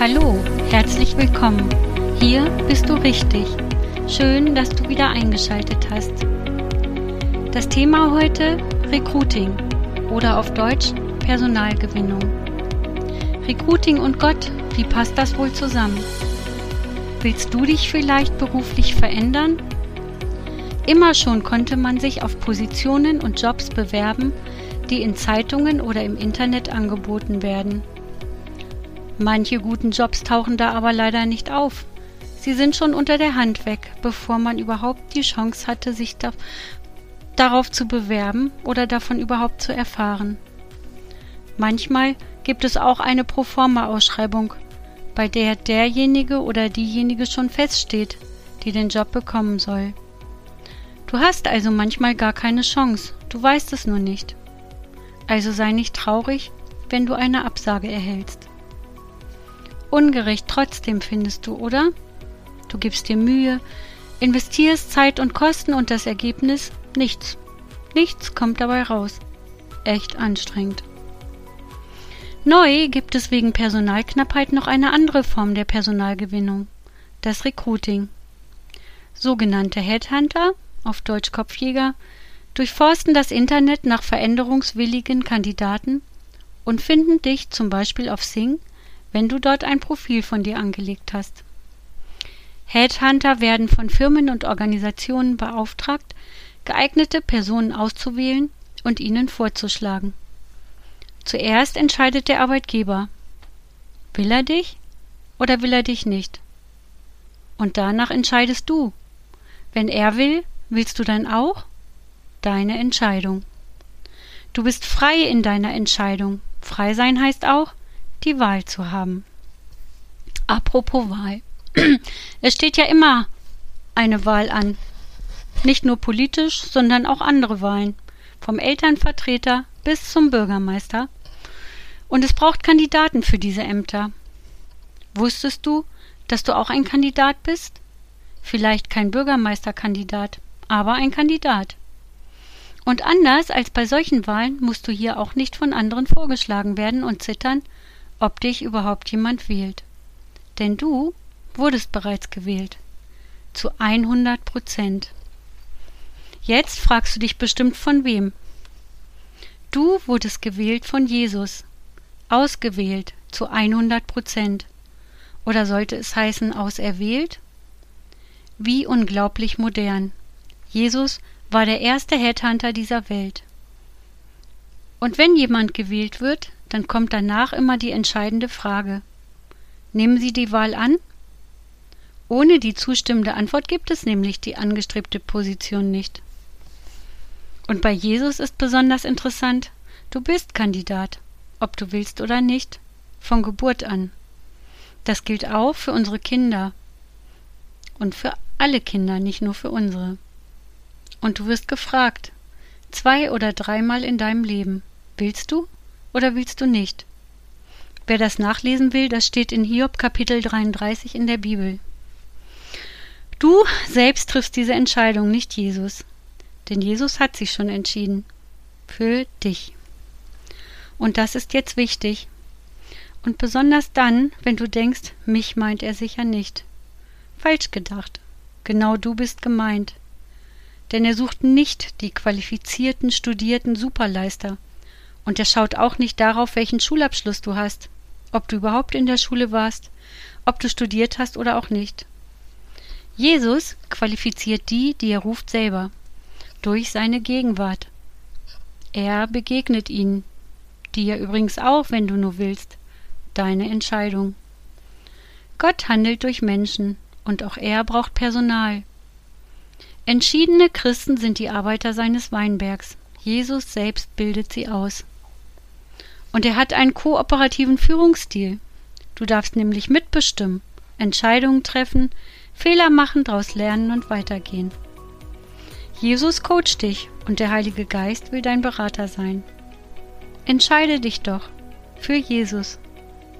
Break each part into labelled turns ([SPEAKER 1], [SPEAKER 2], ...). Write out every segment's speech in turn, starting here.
[SPEAKER 1] Hallo, herzlich willkommen. Hier bist du richtig. Schön, dass du wieder eingeschaltet hast. Das Thema heute Recruiting oder auf Deutsch Personalgewinnung. Recruiting und Gott, wie passt das wohl zusammen? Willst du dich vielleicht beruflich verändern? Immer schon konnte man sich auf Positionen und Jobs bewerben, die in Zeitungen oder im Internet angeboten werden. Manche guten Jobs tauchen da aber leider nicht auf. Sie sind schon unter der Hand weg, bevor man überhaupt die Chance hatte, sich da darauf zu bewerben oder davon überhaupt zu erfahren. Manchmal gibt es auch eine Proforma-Ausschreibung, bei der derjenige oder diejenige schon feststeht, die den Job bekommen soll. Du hast also manchmal gar keine Chance, du weißt es nur nicht. Also sei nicht traurig, wenn du eine Absage erhältst. Ungerecht trotzdem findest du, oder? Du gibst dir Mühe, investierst Zeit und Kosten und das Ergebnis nichts. Nichts kommt dabei raus. Echt anstrengend. Neu gibt es wegen Personalknappheit noch eine andere Form der Personalgewinnung, das Recruiting. Sogenannte Headhunter, auf Deutsch Kopfjäger, durchforsten das Internet nach veränderungswilligen Kandidaten und finden dich zum Beispiel auf Sing wenn du dort ein Profil von dir angelegt hast. Headhunter werden von Firmen und Organisationen beauftragt, geeignete Personen auszuwählen und ihnen vorzuschlagen. Zuerst entscheidet der Arbeitgeber. Will er dich oder will er dich nicht? Und danach entscheidest du. Wenn er will, willst du dann auch? Deine Entscheidung. Du bist frei in deiner Entscheidung. Frei sein heißt auch, die Wahl zu haben. Apropos Wahl. Es steht ja immer eine Wahl an. Nicht nur politisch, sondern auch andere Wahlen. Vom Elternvertreter bis zum Bürgermeister. Und es braucht Kandidaten für diese Ämter. Wusstest du, dass du auch ein Kandidat bist? Vielleicht kein Bürgermeisterkandidat, aber ein Kandidat. Und anders als bei solchen Wahlen musst du hier auch nicht von anderen vorgeschlagen werden und zittern, ob dich überhaupt jemand wählt. Denn du wurdest bereits gewählt. Zu 100 Prozent. Jetzt fragst du dich bestimmt von wem. Du wurdest gewählt von Jesus. Ausgewählt zu 100 Prozent. Oder sollte es heißen auserwählt? Wie unglaublich modern. Jesus war der erste Headhunter dieser Welt. Und wenn jemand gewählt wird, dann kommt danach immer die entscheidende Frage. Nehmen Sie die Wahl an? Ohne die zustimmende Antwort gibt es nämlich die angestrebte Position nicht. Und bei Jesus ist besonders interessant, du bist Kandidat, ob du willst oder nicht, von Geburt an. Das gilt auch für unsere Kinder und für alle Kinder, nicht nur für unsere. Und du wirst gefragt, zwei oder dreimal in deinem Leben, willst du oder willst du nicht? Wer das nachlesen will, das steht in Hiob Kapitel 33 in der Bibel. Du selbst triffst diese Entscheidung, nicht Jesus. Denn Jesus hat sich schon entschieden. Für dich. Und das ist jetzt wichtig. Und besonders dann, wenn du denkst, mich meint er sicher nicht. Falsch gedacht. Genau du bist gemeint. Denn er sucht nicht die qualifizierten, studierten Superleister, und er schaut auch nicht darauf, welchen Schulabschluss du hast, ob du überhaupt in der Schule warst, ob du studiert hast oder auch nicht. Jesus qualifiziert die, die er ruft selber, durch seine Gegenwart. Er begegnet ihnen, dir übrigens auch, wenn du nur willst, deine Entscheidung. Gott handelt durch Menschen, und auch er braucht Personal. Entschiedene Christen sind die Arbeiter seines Weinbergs. Jesus selbst bildet sie aus. Und er hat einen kooperativen Führungsstil. Du darfst nämlich mitbestimmen, Entscheidungen treffen, Fehler machen, daraus lernen und weitergehen. Jesus coacht dich und der Heilige Geist will dein Berater sein. Entscheide dich doch für Jesus.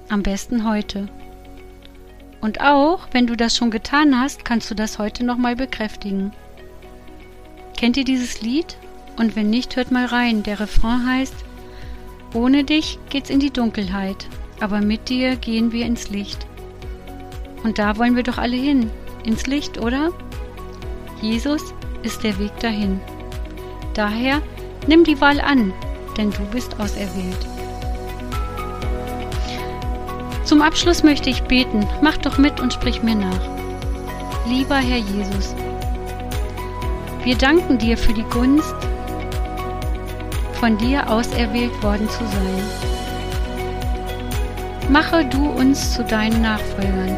[SPEAKER 1] Am besten heute. Und auch, wenn du das schon getan hast, kannst du das heute nochmal bekräftigen. Kennt ihr dieses Lied? Und wenn nicht, hört mal rein. Der Refrain heißt, ohne dich geht's in die Dunkelheit. aber mit dir gehen wir ins Licht. Und da wollen wir doch alle hin, ins Licht, oder? Jesus ist der Weg dahin. Daher nimm die Wahl an, denn du bist auserwählt. Zum Abschluss möchte ich beten. Mach doch mit und sprich mir nach. Lieber Herr Jesus, wir danken dir für die Gunst, von dir auserwählt worden zu sein. Mache du uns zu deinen Nachfolgern.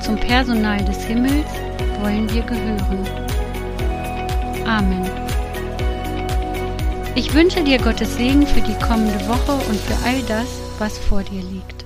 [SPEAKER 1] Zum Personal des Himmels wollen wir gehören. Amen. Ich wünsche dir Gottes Segen für die kommende Woche und für all das, was vor dir liegt.